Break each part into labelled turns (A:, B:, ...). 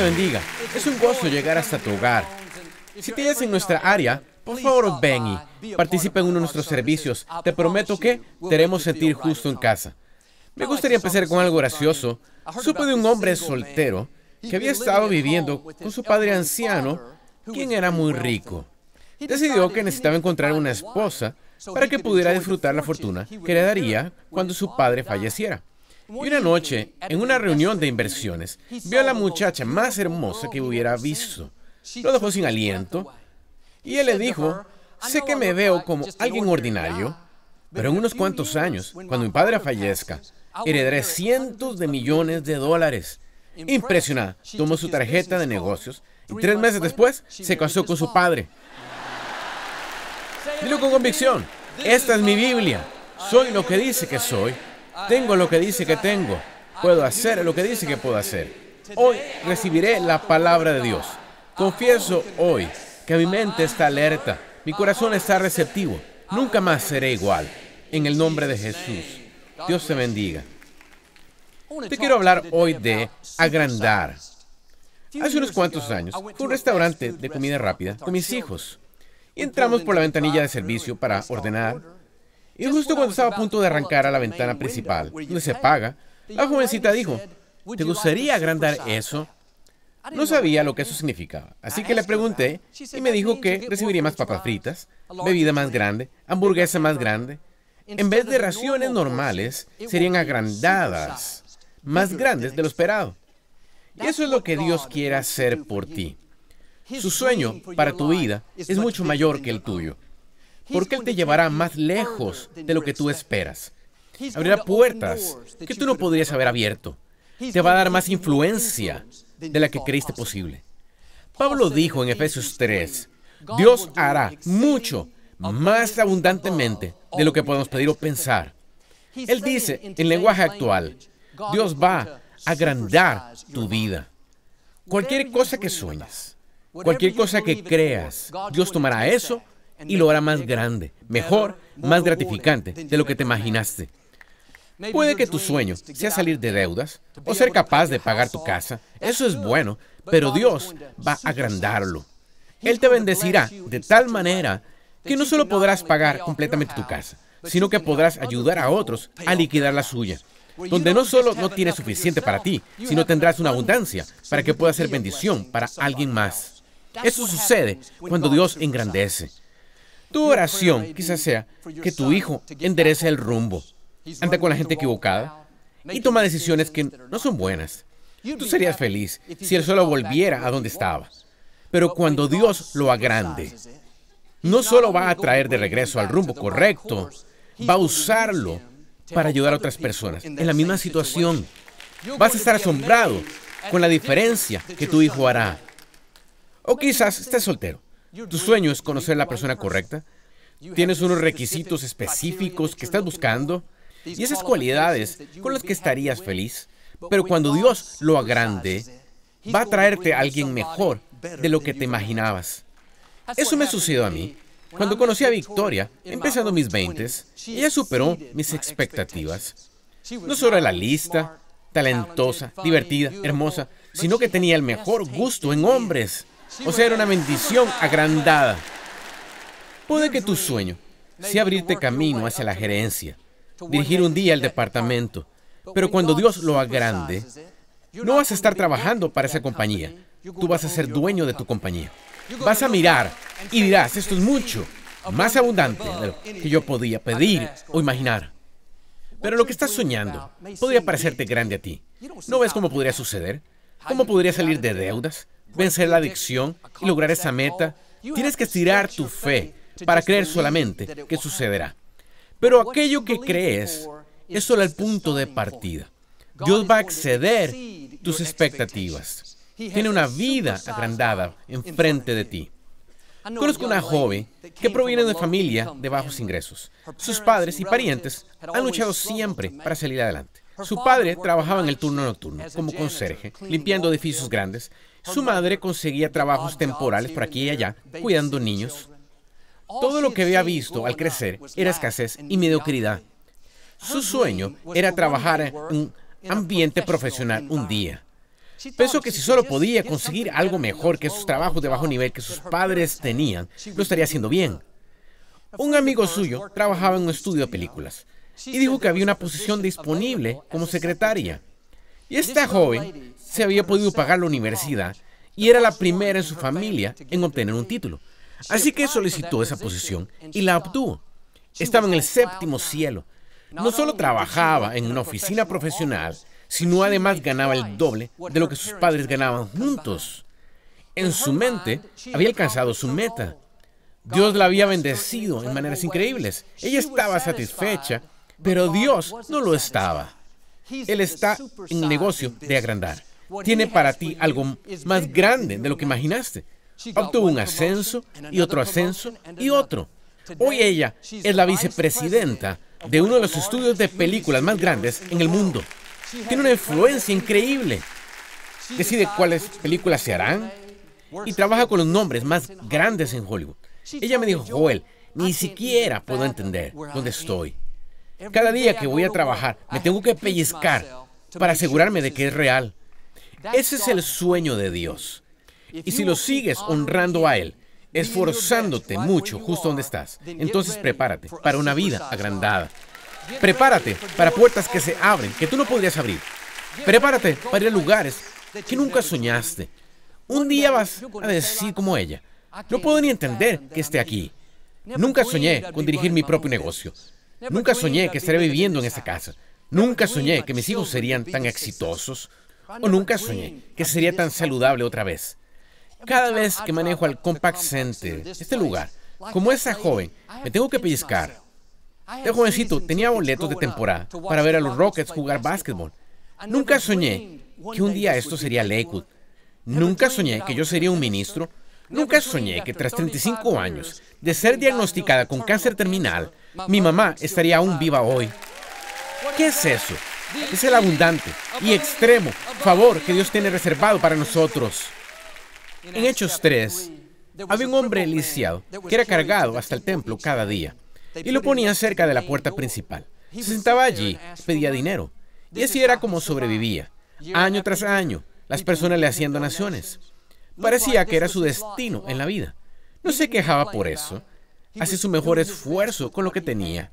A: Te bendiga. Es un gozo llegar hasta tu hogar. Si tienes en nuestra área, por favor ven y participa en uno de nuestros servicios. Te prometo que te haremos sentir justo en casa. Me gustaría empezar con algo gracioso. Supe de un hombre soltero que había estado viviendo con su padre anciano, quien era muy rico. Decidió que necesitaba encontrar una esposa para que pudiera disfrutar la fortuna que le daría cuando su padre falleciera. Y una noche, en una reunión de inversiones, vio a la muchacha más hermosa que hubiera visto. Lo dejó sin aliento y él le dijo, sé que me veo como alguien ordinario, pero en unos cuantos años, cuando mi padre fallezca, heredaré cientos de millones de dólares. Impresionada, tomó su tarjeta de negocios y tres meses después se casó con su padre. Dilo con convicción. Esta es mi Biblia. Soy lo que dice que soy. Tengo lo que dice que tengo. Puedo hacer lo que dice que puedo hacer. Hoy recibiré la palabra de Dios. Confieso hoy que mi mente está alerta. Mi corazón está receptivo. Nunca más seré igual. En el nombre de Jesús. Dios te bendiga. Te quiero hablar hoy de agrandar. Hace unos cuantos años un restaurante de comida rápida con mis hijos. Y entramos por la ventanilla de servicio para ordenar. Y justo cuando estaba a punto de arrancar a la ventana principal, donde se paga, la jovencita dijo, ¿te gustaría agrandar eso? No sabía lo que eso significaba, así que le pregunté y me dijo que recibiría más papas fritas, bebida más grande, hamburguesa más grande. En vez de raciones normales, serían agrandadas, más grandes de lo esperado. Y eso es lo que Dios quiere hacer por ti. Su sueño para tu vida es mucho mayor que el tuyo, porque Él te llevará más lejos de lo que tú esperas. Abrirá puertas que tú no podrías haber abierto. Te va a dar más influencia de la que creíste posible. Pablo dijo en Efesios 3, Dios hará mucho más abundantemente de lo que podemos pedir o pensar. Él dice en lenguaje actual, Dios va a agrandar tu vida. Cualquier cosa que sueñes, Cualquier cosa que creas, Dios tomará eso y lo hará más grande, mejor, más gratificante de lo que te imaginaste. Puede que tu sueño sea salir de deudas o ser capaz de pagar tu casa. Eso es bueno, pero Dios va a agrandarlo. Él te bendecirá de tal manera que no solo podrás pagar completamente tu casa, sino que podrás ayudar a otros a liquidar la suya donde no solo no tienes suficiente para ti, sino tendrás una abundancia para que pueda ser bendición para alguien más. Eso sucede cuando Dios engrandece. Tu oración quizás sea que tu hijo enderece el rumbo, anda con la gente equivocada y toma decisiones que no son buenas. Tú serías feliz si él solo volviera a donde estaba. Pero cuando Dios lo agrande, no solo va a traer de regreso al rumbo correcto, va a usarlo para ayudar a otras personas en la misma situación. Vas a estar asombrado con la diferencia que tu hijo hará. O quizás estés soltero. Tu sueño es conocer a la persona correcta. Tienes unos requisitos específicos que estás buscando y esas cualidades con las que estarías feliz. Pero cuando Dios lo agrande, va a traerte a alguien mejor de lo que te imaginabas. Eso me sucedió a mí. Cuando conocí a Victoria, empezando mis 20, ella superó mis expectativas. No solo era lista, talentosa, divertida, hermosa, sino que tenía el mejor gusto en hombres. O sea, era una bendición agrandada. Puede que tu sueño sea abrirte camino hacia la gerencia, dirigir un día el departamento, pero cuando Dios lo agrande, no vas a estar trabajando para esa compañía, tú vas a ser dueño de tu compañía. Vas a mirar y dirás, esto es mucho, más abundante que yo podía pedir o imaginar. Pero lo que estás soñando podría parecerte grande a ti. ¿No ves cómo podría suceder? ¿Cómo podría salir de deudas? Vencer la adicción y lograr esa meta, tienes que estirar tu fe para creer solamente que sucederá. Pero aquello que crees es solo el punto de partida. Dios va a exceder tus expectativas. Tiene una vida agrandada enfrente de ti. Conozco una joven que proviene de una familia de bajos ingresos. Sus padres y parientes han luchado siempre para salir adelante. Su padre trabajaba en el turno nocturno como conserje, limpiando edificios grandes. Su madre conseguía trabajos temporales por aquí y allá, cuidando niños. Todo lo que había visto al crecer era escasez y mediocridad. Su sueño era trabajar en un ambiente profesional un día. Pensó que si solo podía conseguir algo mejor que sus trabajos de bajo nivel que sus padres tenían, lo estaría haciendo bien. Un amigo suyo trabajaba en un estudio de películas y dijo que había una posición disponible como secretaria. Y esta joven se había podido pagar la universidad y era la primera en su familia en obtener un título. Así que solicitó esa posición y la obtuvo. Estaba en el séptimo cielo. No solo trabajaba en una oficina profesional, sino además ganaba el doble de lo que sus padres ganaban juntos. En su mente había alcanzado su meta. Dios la había bendecido en maneras increíbles. Ella estaba satisfecha, pero Dios no lo estaba. Él está en negocio de agrandar. Tiene para ti algo más grande de lo que imaginaste. Obtuvo un ascenso y otro ascenso y otro. Hoy ella es la vicepresidenta de uno de los estudios de películas más grandes en el mundo. Tiene una influencia increíble. Decide cuáles películas se harán y trabaja con los nombres más grandes en Hollywood. Ella me dijo, Joel, ni siquiera puedo entender dónde estoy. Cada día que voy a trabajar me tengo que pellizcar para asegurarme de que es real. Ese es el sueño de Dios. Y si lo sigues honrando a Él, esforzándote mucho justo donde estás, entonces prepárate para una vida agrandada. Prepárate para puertas que se abren, que tú no podrías abrir. Prepárate para ir a lugares que nunca soñaste. Un día vas a decir como ella, no puedo ni entender que esté aquí. Nunca soñé con dirigir mi propio negocio. Nunca soñé que estaría viviendo en esta casa. Nunca soñé que mis hijos serían tan exitosos. O nunca soñé que sería tan saludable otra vez. Cada vez que manejo al Compact Center, este lugar, como esa joven, me tengo que pellizcar. De jovencito tenía boletos de temporada para ver a los Rockets jugar básquetbol. Nunca soñé que un día esto sería Lakewood. Nunca soñé que yo sería un ministro. Nunca soñé que tras 35 años de ser diagnosticada con cáncer terminal, mi mamá estaría aún viva hoy. ¿Qué es eso? Es el abundante y extremo favor que Dios tiene reservado para nosotros. En Hechos 3, había un hombre lisiado que era cargado hasta el templo cada día y lo ponían cerca de la puerta principal. Se sentaba allí, pedía dinero y así era como sobrevivía. Año tras año, las personas le hacían donaciones. Parecía que era su destino en la vida. No se quejaba por eso. Hacía su mejor esfuerzo con lo que tenía.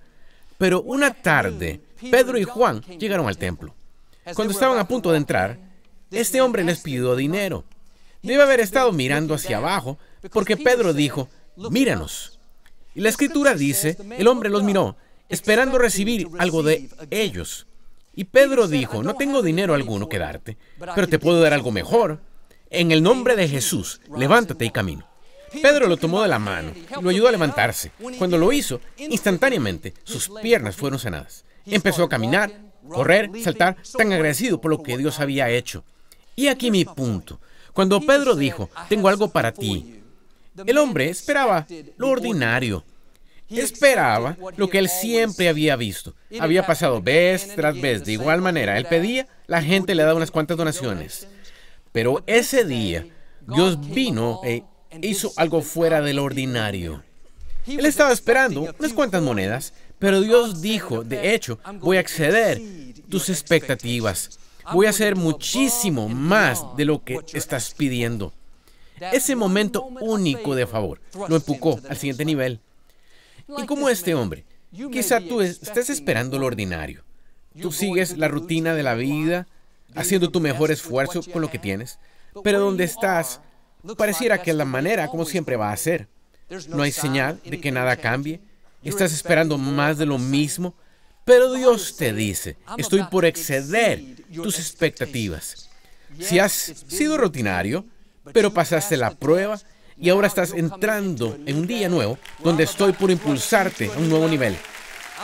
A: Pero una tarde, Pedro y Juan llegaron al templo. Cuando estaban a punto de entrar, este hombre les pidió dinero. Debe haber estado mirando hacia abajo porque Pedro dijo, míranos. Y la escritura dice, el hombre los miró, esperando recibir algo de ellos. Y Pedro dijo, no tengo dinero alguno que darte, pero te puedo dar algo mejor. En el nombre de Jesús, levántate y camino. Pedro lo tomó de la mano y lo ayudó a levantarse. Cuando lo hizo, instantáneamente sus piernas fueron sanadas. Empezó a caminar, correr, saltar, tan agradecido por lo que Dios había hecho. Y aquí mi punto. Cuando Pedro dijo, tengo algo para ti, el hombre esperaba lo ordinario. Esperaba lo que él siempre había visto. Había pasado vez tras vez. De igual manera, él pedía, la gente le daba unas cuantas donaciones. Pero ese día, Dios vino e hizo algo fuera del ordinario. Él estaba esperando unas cuantas monedas, pero Dios dijo, de hecho, voy a exceder tus expectativas voy a hacer muchísimo más de lo que estás pidiendo. Ese momento único de favor lo empujó al siguiente nivel. Y como este hombre, quizá tú estés esperando lo ordinario. Tú sigues la rutina de la vida, haciendo tu mejor esfuerzo con lo que tienes, pero donde estás, pareciera que es la manera como siempre va a ser. No hay señal de que nada cambie. Estás esperando más de lo mismo pero Dios te dice, estoy por exceder tus expectativas. Si has sido rutinario, pero pasaste la prueba y ahora estás entrando en un día nuevo donde estoy por impulsarte a un nuevo nivel.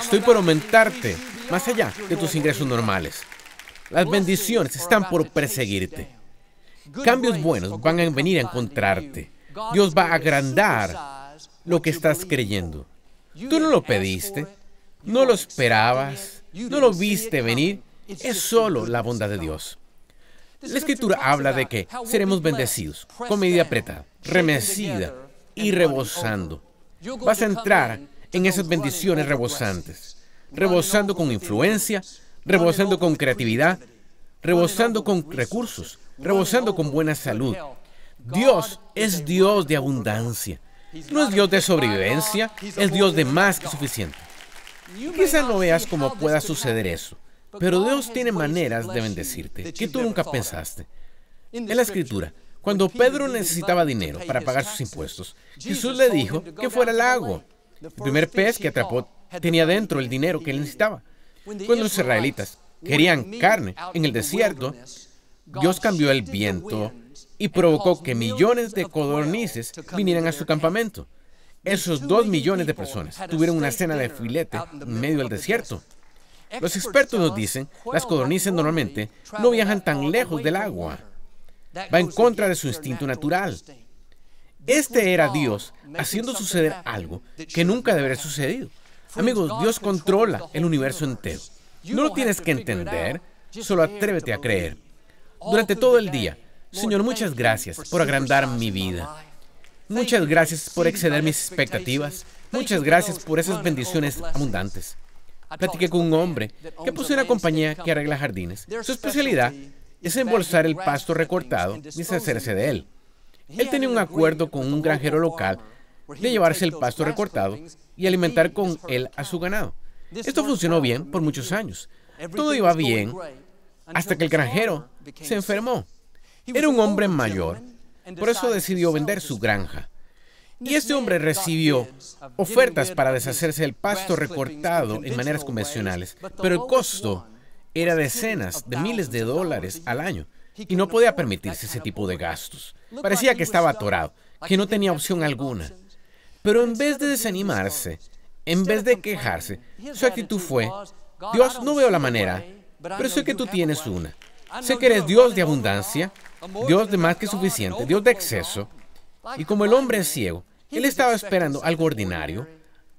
A: Estoy por aumentarte más allá de tus ingresos normales. Las bendiciones están por perseguirte. Cambios buenos van a venir a encontrarte. Dios va a agrandar lo que estás creyendo. Tú no lo pediste, no lo esperabas, no lo viste venir, es solo la bondad de Dios. La escritura habla de que seremos bendecidos con medida apretada, remecida y rebosando. Vas a entrar en esas bendiciones rebosantes, rebosando con influencia, rebosando con creatividad, rebosando con recursos, rebosando con buena salud. Dios es Dios de abundancia. No es Dios de sobrevivencia, es Dios de más que suficiente. Quizá no veas cómo pueda suceder eso, pero Dios tiene maneras de bendecirte que tú nunca pensaste. En la escritura, cuando Pedro necesitaba dinero para pagar sus impuestos, Jesús le dijo que fuera al lago. El primer pez que atrapó tenía dentro el dinero que él necesitaba. Cuando los israelitas querían carne en el desierto, Dios cambió el viento y provocó que millones de codornices vinieran a su campamento. Esos dos millones de personas tuvieron una cena de filete en medio del desierto. Los expertos nos dicen, las codornices normalmente no viajan tan lejos del agua. Va en contra de su instinto natural. Este era Dios haciendo suceder algo que nunca debería sucedido. Amigos, Dios controla el universo entero. No lo tienes que entender, solo atrévete a creer. Durante todo el día, Señor, muchas gracias por agrandar mi vida. Muchas gracias por exceder mis expectativas. Muchas gracias por esas bendiciones abundantes. Platiqué con un hombre que posee una compañía que arregla jardines. Su especialidad es embolsar el pasto recortado y deshacerse de él. Él tenía un acuerdo con un granjero local de llevarse el pasto recortado y alimentar con él a su ganado. Esto funcionó bien por muchos años. Todo iba bien hasta que el granjero se enfermó. Era un hombre mayor, por eso decidió vender su granja. Y este hombre recibió ofertas para deshacerse del pasto recortado en maneras convencionales, pero el costo era decenas de miles de dólares al año y no podía permitirse ese tipo de gastos. Parecía que estaba atorado, que no tenía opción alguna. Pero en vez de desanimarse, en vez de quejarse, su actitud fue, Dios, no veo la manera, pero sé que tú tienes una. Sé que eres Dios de abundancia, Dios de más que suficiente, Dios de exceso. Y como el hombre es ciego, él estaba esperando algo ordinario,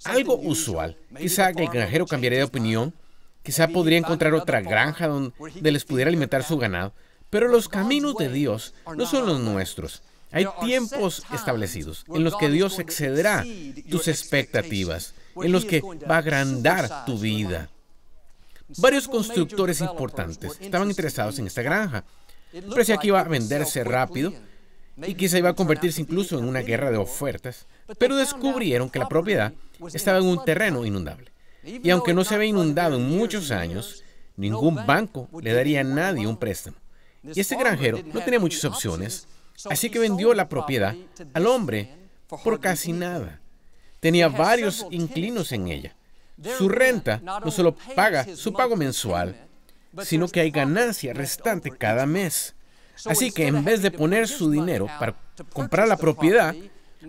A: algo usual. Quizá el granjero cambiaría de opinión, quizá podría encontrar otra granja donde les pudiera alimentar su ganado. Pero los caminos de Dios no son los nuestros. Hay tiempos establecidos en los que Dios excederá tus expectativas, en los que va a agrandar tu vida. Varios constructores importantes estaban interesados en esta granja. Parecía que iba a venderse rápido y quizá iba a convertirse incluso en una guerra de ofertas, pero descubrieron que la propiedad estaba en un terreno inundable. Y aunque no se había inundado en muchos años, ningún banco le daría a nadie un préstamo. Y este granjero no tenía muchas opciones Así que vendió la propiedad al hombre por casi nada. Tenía varios inclinos en ella. Su renta no solo paga su pago mensual, sino que hay ganancia restante cada mes. Así que en vez de poner su dinero para comprar la propiedad,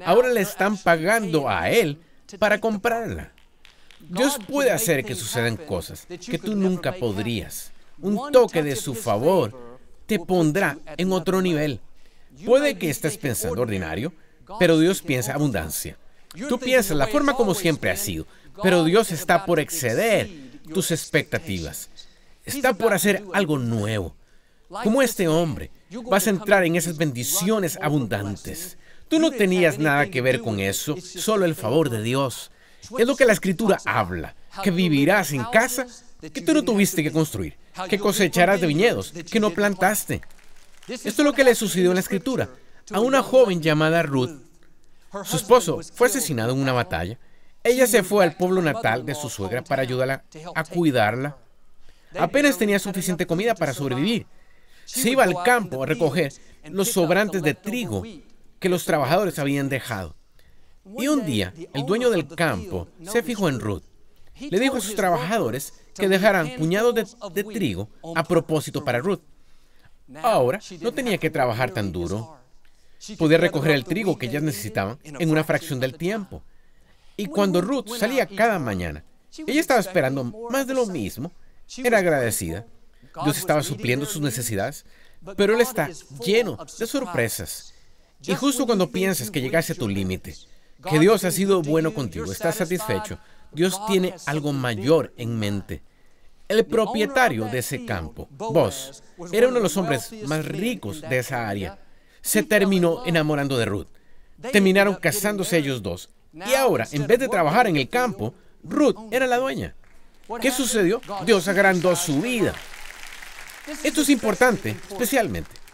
A: ahora le están pagando a él para comprarla. Dios puede hacer que sucedan cosas que tú nunca podrías. Un toque de su favor te pondrá en otro nivel. Puede que estés pensando ordinario, pero Dios piensa abundancia. Tú piensas la forma como siempre ha sido, pero Dios está por exceder tus expectativas. Está por hacer algo nuevo. Como este hombre, vas a entrar en esas bendiciones abundantes. Tú no tenías nada que ver con eso, solo el favor de Dios. Es lo que la escritura habla, que vivirás en casa que tú no tuviste que construir, que cosecharás de viñedos que no plantaste, esto es lo que le sucedió en la escritura a una joven llamada Ruth. Su esposo fue asesinado en una batalla. Ella se fue al pueblo natal de su suegra para ayudarla a cuidarla. Apenas tenía suficiente comida para sobrevivir. Se iba al campo a recoger los sobrantes de trigo que los trabajadores habían dejado. Y un día, el dueño del campo se fijó en Ruth. Le dijo a sus trabajadores que dejaran puñados de, de trigo a propósito para Ruth. Ahora no tenía que trabajar tan duro. Podía recoger el trigo que ellas necesitaban en una fracción del tiempo. Y cuando Ruth salía cada mañana, ella estaba esperando más de lo mismo. Era agradecida. Dios estaba supliendo sus necesidades, pero Él está lleno de sorpresas. Y justo cuando piensas que llegaste a tu límite, que Dios ha sido bueno contigo, estás satisfecho, Dios tiene algo mayor en mente. El propietario de ese campo, Boss, era uno de los hombres más ricos de esa área. Se terminó enamorando de Ruth. Terminaron casándose ellos dos. Y ahora, en vez de trabajar en el campo, Ruth era la dueña. ¿Qué sucedió? Dios agrandó su vida. Esto es importante, especialmente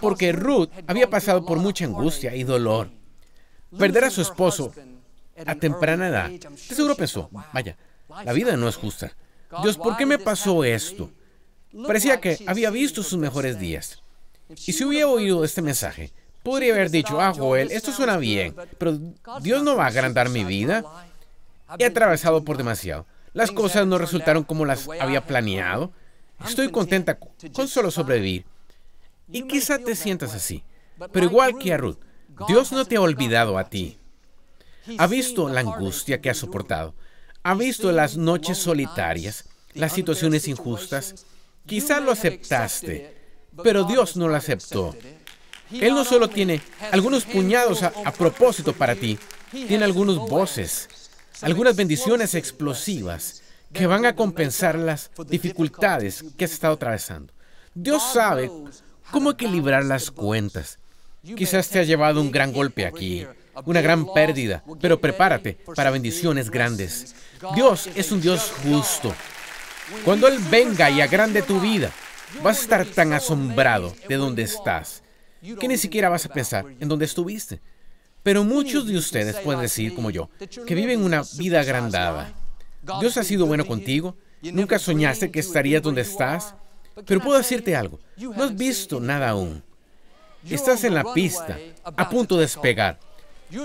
A: porque Ruth había pasado por mucha angustia y dolor. Perder a su esposo a temprana edad. De seguro pensó, vaya, la vida no es justa. Dios, ¿por qué me pasó esto? Parecía que había visto sus mejores días. Y si hubiera oído este mensaje, podría haber dicho, ah, Joel, esto suena bien, pero Dios no va a agrandar mi vida. He atravesado por demasiado. Las cosas no resultaron como las había planeado. Estoy contenta con solo sobrevivir. Y quizá te sientas así. Pero igual que a Ruth, Dios no te ha olvidado a ti. Ha visto la angustia que has soportado. Ha visto las noches solitarias, las situaciones injustas. Quizá lo aceptaste, pero Dios no lo aceptó. Él no solo tiene algunos puñados a, propósito para ti, tiene algunos voces, algunas bendiciones explosivas que van a compensar las dificultades que has estado atravesando. Dios sabe cómo equilibrar las cuentas. Quizás te ha llevado un gran golpe aquí, una gran pérdida, pero prepárate para bendiciones grandes. Dios es un Dios justo. Cuando Él venga y agrande tu vida, vas a estar tan asombrado de donde estás que ni siquiera vas a pensar en dónde estuviste. Pero muchos de ustedes pueden decir, como yo, que viven una vida agrandada. Dios ha sido bueno contigo. Nunca soñaste que estarías donde estás. Pero puedo decirte algo. No has visto nada aún. Estás en la pista, a punto de despegar.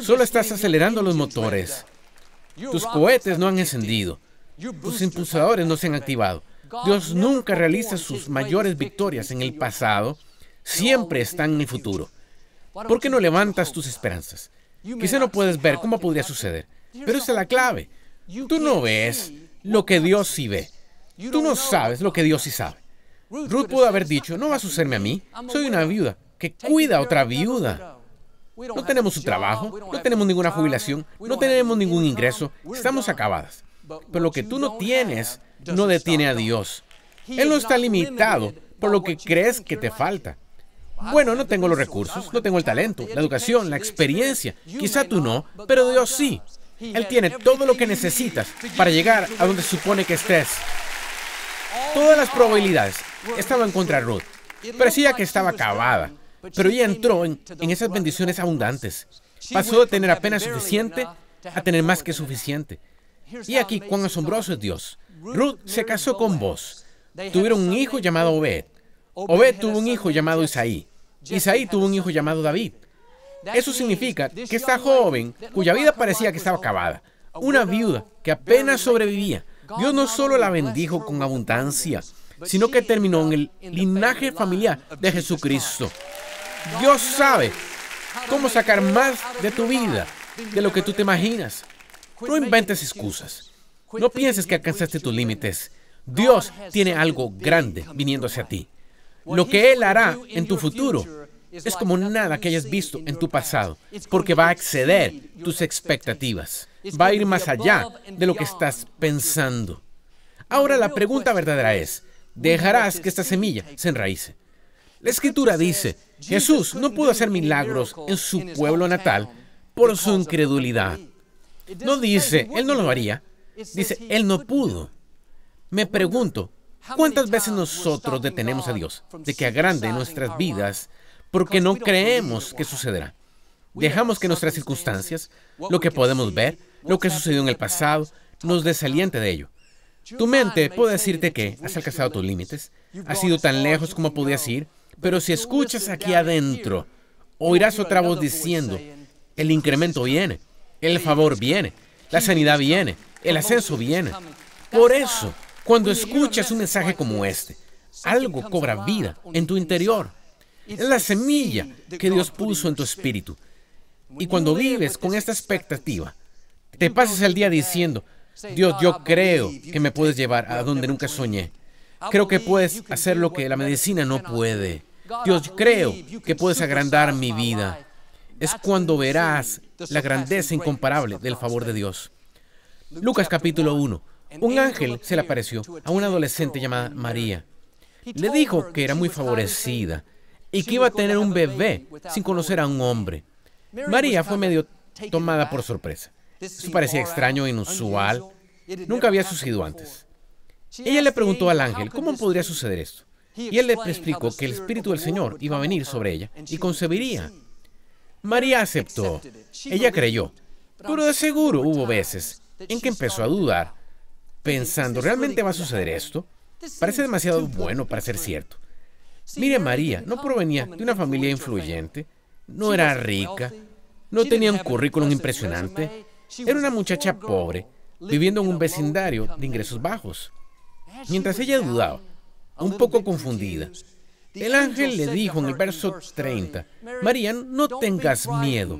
A: Solo estás acelerando los motores. Tus cohetes no han encendido. Tus impulsadores no se han activado. Dios nunca realiza sus mayores victorias en el pasado. Siempre están en el futuro. ¿Por qué no levantas tus esperanzas? Quizá no puedes ver cómo podría suceder, pero esa es la clave. Tú no ves lo que Dios sí ve. Tú no sabes lo que Dios sí sabe. Ruth pudo haber dicho, no va a sucederme a mí. Soy una viuda que cuida a otra viuda. No tenemos un trabajo, no tenemos ninguna jubilación, no tenemos ningún ingreso, estamos acabadas. Pero lo que tú no tienes no detiene a Dios. Él no está limitado por lo que crees que te falta. Bueno, no tengo los recursos, no tengo el talento, la educación, la experiencia. Quizá tú no, pero Dios sí. Él tiene todo lo que necesitas para llegar a donde supone que estés. Todas las probabilidades estaban contra Ruth. Parecía que estaba acabada, pero ella entró en, en esas bendiciones abundantes. Pasó de tener apenas suficiente a tener más que suficiente. Y aquí cuán asombroso es Dios. Ruth se casó con vos. Tuvieron un hijo llamado Obed. Obed tuvo un hijo llamado Isaí. Isaí tuvo un hijo llamado David. Eso significa que esta joven, cuya vida parecía que estaba acabada, una viuda que apenas sobrevivía, Dios no solo la bendijo con abundancia, sino que terminó en el linaje familiar de Jesucristo. Dios sabe cómo sacar más de tu vida de lo que tú te imaginas. No inventes excusas. No pienses que alcanzaste tus límites. Dios tiene algo grande viniendo hacia ti. Lo que Él hará en tu futuro es como nada que hayas visto en tu pasado, porque va a exceder tus expectativas. Va a ir más allá de lo que estás pensando. Ahora la pregunta verdadera es, ¿dejarás que esta semilla se enraíce? La escritura dice, Jesús no pudo hacer milagros en su pueblo natal por su incredulidad. No dice, Él no lo haría. Dice, Él no pudo. Me pregunto, ¿cuántas veces nosotros detenemos a Dios de que agrande nuestras vidas porque no creemos que sucederá? Dejamos que nuestras circunstancias, lo que podemos ver, lo que sucedió en el pasado, nos desaliente de ello. Tu mente puede decirte que has alcanzado tus límites, has ido tan lejos como podías ir, pero si escuchas aquí adentro, oirás otra voz diciendo, el incremento viene, el favor viene, la sanidad viene, el ascenso viene. Por eso, cuando escuchas un mensaje como este, algo cobra vida en tu interior. Es la semilla que Dios puso en tu espíritu. Y cuando vives con esta expectativa, te pasas el día diciendo, Dios, yo creo que me puedes llevar a donde nunca soñé. Creo que puedes hacer lo que la medicina no puede. Dios, creo que puedes agrandar mi vida. Es cuando verás la grandeza incomparable del favor de Dios. Lucas capítulo 1. Un ángel se le apareció a una adolescente llamada María. Le dijo que era muy favorecida y que iba a tener un bebé sin conocer a un hombre. María fue medio tomada por sorpresa. Eso parecía extraño e inusual. Nunca había sucedido antes. Ella le preguntó al ángel, ¿cómo podría suceder esto? y él le explicó que el Espíritu del Señor iba a venir sobre ella y concebiría. María aceptó. Ella creyó. Pero de seguro hubo veces en que empezó a dudar, pensando, ¿realmente va a suceder esto? Parece demasiado bueno para ser cierto. Mire, María no provenía de una familia influyente, no era rica, no tenía un currículum impresionante, era una muchacha pobre, viviendo en un vecindario de ingresos bajos. Mientras ella dudaba, un poco confundida, el ángel le dijo en el verso 30, María, no tengas miedo,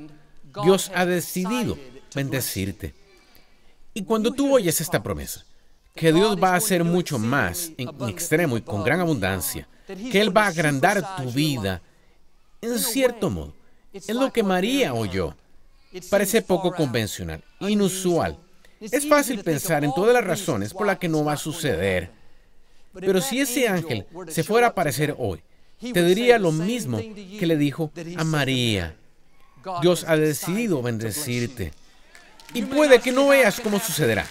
A: Dios ha decidido bendecirte. Y cuando tú oyes esta promesa, que Dios va a hacer mucho más en extremo y con gran abundancia, que Él va a agrandar tu vida, en cierto modo, es lo que María oyó. Parece poco convencional, inusual. Es fácil pensar en todas las razones por las que no va a suceder. Pero si ese ángel se fuera a aparecer hoy, te diría lo mismo que le dijo a María. Dios ha decidido bendecirte. Y puede que no veas cómo sucederá.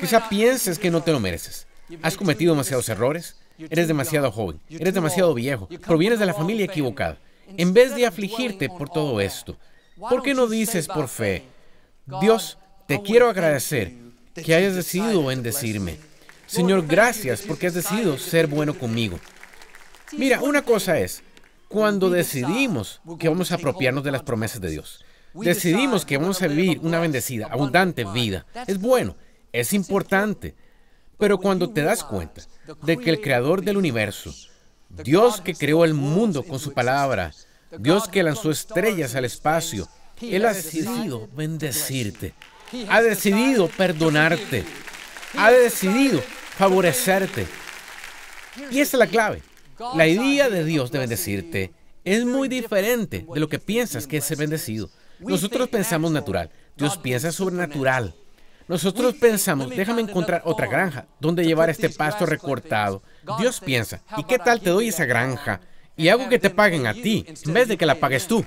A: Quizá pienses que no te lo mereces. Has cometido demasiados errores. Eres demasiado joven. Eres demasiado viejo. Provienes de la familia equivocada. En vez de afligirte por todo esto, ¿por qué no dices por fe, Dios, te quiero agradecer que hayas decidido bendecirme? Señor, gracias porque has decidido ser bueno conmigo. Mira, una cosa es, cuando decidimos que vamos a apropiarnos de las promesas de Dios, decidimos que vamos a vivir una bendecida, abundante vida, es bueno, es importante. Pero cuando te das cuenta de que el creador del universo, Dios que creó el mundo con su palabra, Dios que lanzó estrellas al espacio, Él ha decidido bendecirte, ha decidido perdonarte, ha decidido favorecerte. Y esa es la clave. La idea de Dios de bendecirte es muy diferente de lo que piensas que es ser bendecido. Nosotros pensamos natural, Dios piensa sobrenatural. Nosotros pensamos, déjame encontrar otra granja donde llevar este pasto recortado. Dios piensa, ¿y qué tal te doy esa granja? Y hago que te paguen a ti en vez de que la pagues tú.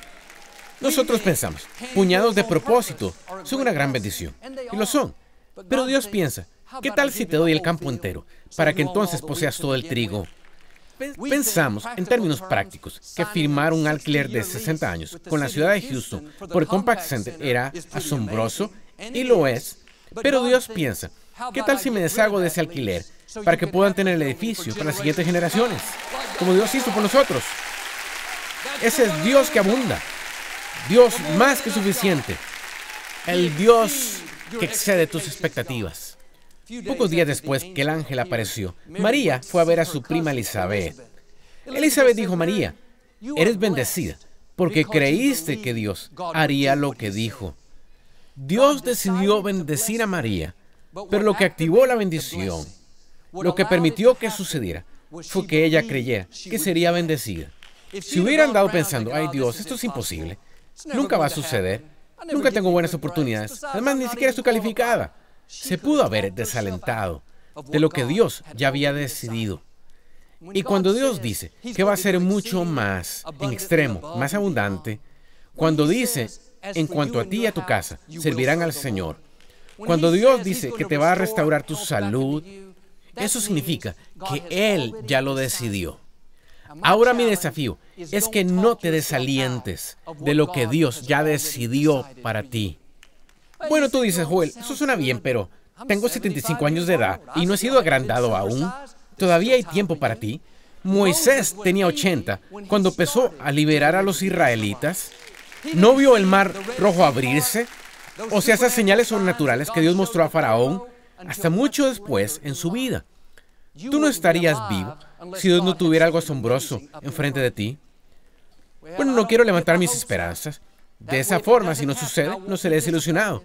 A: Nosotros pensamos, puñados de propósito son una gran bendición. Y lo son. Pero Dios piensa, ¿qué tal si te doy el campo entero para que entonces poseas todo el trigo? Pensamos, en términos prácticos, que firmar un alquiler de 60 años con la ciudad de Houston por el Compact Center era asombroso, y lo es, pero Dios piensa, ¿qué tal si me deshago de ese alquiler para que puedan tener el edificio para las siguientes generaciones? Como Dios hizo por nosotros. Ese es Dios que abunda. Dios más que suficiente. El Dios que excede tus expectativas. Pocos días después que el ángel apareció, María fue a ver a su prima Elizabeth. Elizabeth dijo, María, eres bendecida porque creíste que Dios haría lo que dijo. Dios decidió bendecir a María, pero lo que activó la bendición, lo que permitió que sucediera, fue que ella creyera que sería bendecida. Si hubiera andado pensando, ay Dios, esto es imposible, nunca va a suceder, nunca tengo buenas oportunidades, además ni siquiera estoy calificada, se pudo haber desalentado de lo que Dios ya había decidido. Y cuando Dios dice que va a ser mucho más en extremo, más abundante, cuando dice, en cuanto a ti y a tu casa, servirán al Señor, cuando Dios dice que te va a restaurar tu salud, eso significa que Él ya lo decidió. Ahora mi desafío es que no te desalientes de lo que Dios ya decidió para ti. Bueno, tú dices, Joel, eso suena bien, pero tengo 75 años de edad y no he sido agrandado aún. Todavía hay tiempo para ti. Moisés tenía 80 cuando empezó a liberar a los israelitas. ¿No vio el mar rojo abrirse? O sea, esas señales sobrenaturales que Dios mostró a Faraón hasta mucho después en su vida. Tú no estarías vivo si Dios no tuviera algo asombroso enfrente de ti. Bueno, no quiero levantar mis esperanzas. De esa forma, si no sucede, no seré desilusionado.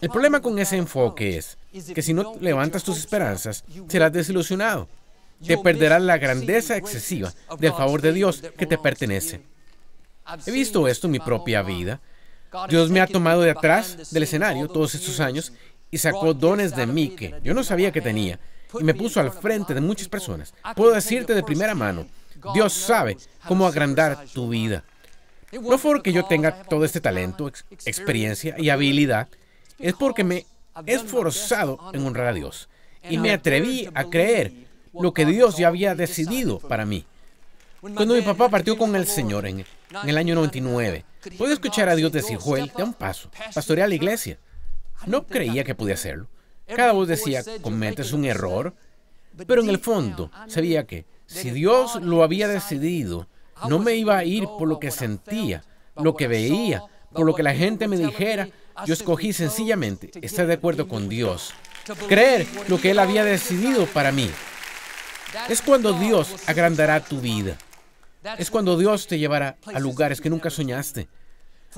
A: El problema con ese enfoque es que si no levantas tus esperanzas, serás desilusionado. Te perderás la grandeza excesiva del favor de Dios que te pertenece. He visto esto en mi propia vida. Dios me ha tomado de atrás del escenario todos estos años y sacó dones de mí que yo no sabía que tenía. Y me puso al frente de muchas personas. Puedo decirte de primera mano, Dios sabe cómo agrandar tu vida. No fue porque yo tenga todo este talento, experiencia y habilidad, es porque me he esforzado en honrar a Dios. y me atreví a creer lo que Dios ya había decidido para mí. Cuando mi papá partió con el Señor en, el año 99, pude escuchar a Dios decir, Joel, da un paso, pastorea la iglesia. No creía que podía hacerlo. Cada voz decía, cometes un error, pero en el fondo sabía que si Dios lo había decidido, no me iba a ir por lo que sentía, lo que veía, por lo que la gente me dijera. Yo escogí sencillamente estar de acuerdo con Dios, creer lo que Él había decidido para mí. Es cuando Dios agrandará tu vida. Es cuando Dios te llevará a lugares que nunca soñaste.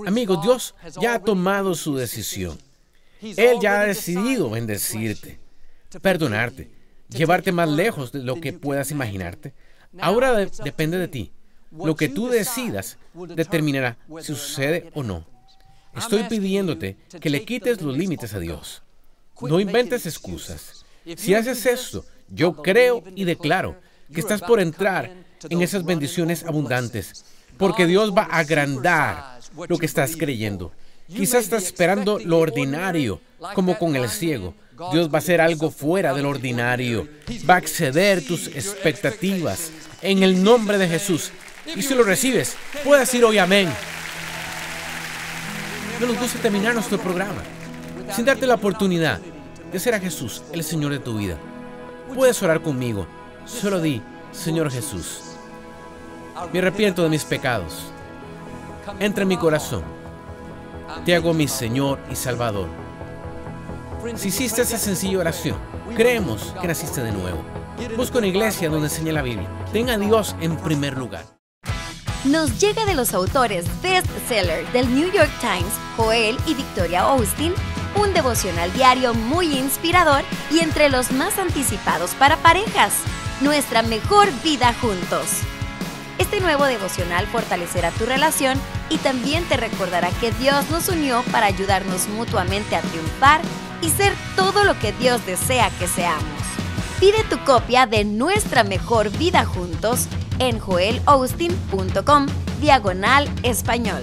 A: Amigos, Dios ya ha tomado su decisión. Él ya ha decidido bendecirte, perdonarte, llevarte más lejos de lo que puedas imaginarte. Ahora depende de ti. Lo que tú decidas determinará si sucede o no. Estoy pidiéndote que le quites los límites a Dios. No inventes excusas. Si haces esto, yo creo y declaro que estás por entrar en esas bendiciones abundantes, porque Dios va a agrandar lo que estás creyendo. Quizás estás esperando lo ordinario, como con el ciego. Dios va a hacer algo fuera del ordinario. Va a exceder tus expectativas. En el nombre de Jesús. Y si lo recibes, puedes decir hoy amén. No nos gusta terminar nuestro programa sin darte la oportunidad de ser a Jesús el Señor de tu vida. Puedes orar conmigo. Solo di, Señor Jesús, me arrepiento de mis pecados. Entra en mi corazón. Te hago mi Señor y Salvador. Si hiciste esa sencilla oración, creemos que naciste de nuevo. Busca una iglesia donde enseñe la Biblia. Tenga a Dios en primer lugar.
B: Nos llega de los autores bestseller del New York Times, Joel y Victoria Austin, un devocional diario muy inspirador y entre los más anticipados para parejas. Nuestra mejor vida juntos. Este nuevo devocional fortalecerá tu relación y también te recordará que Dios nos unió para ayudarnos mutuamente a triunfar y ser todo lo que Dios desea que seamos. Pide tu copia de Nuestra Mejor Vida Juntos en joelaustin.com diagonal español.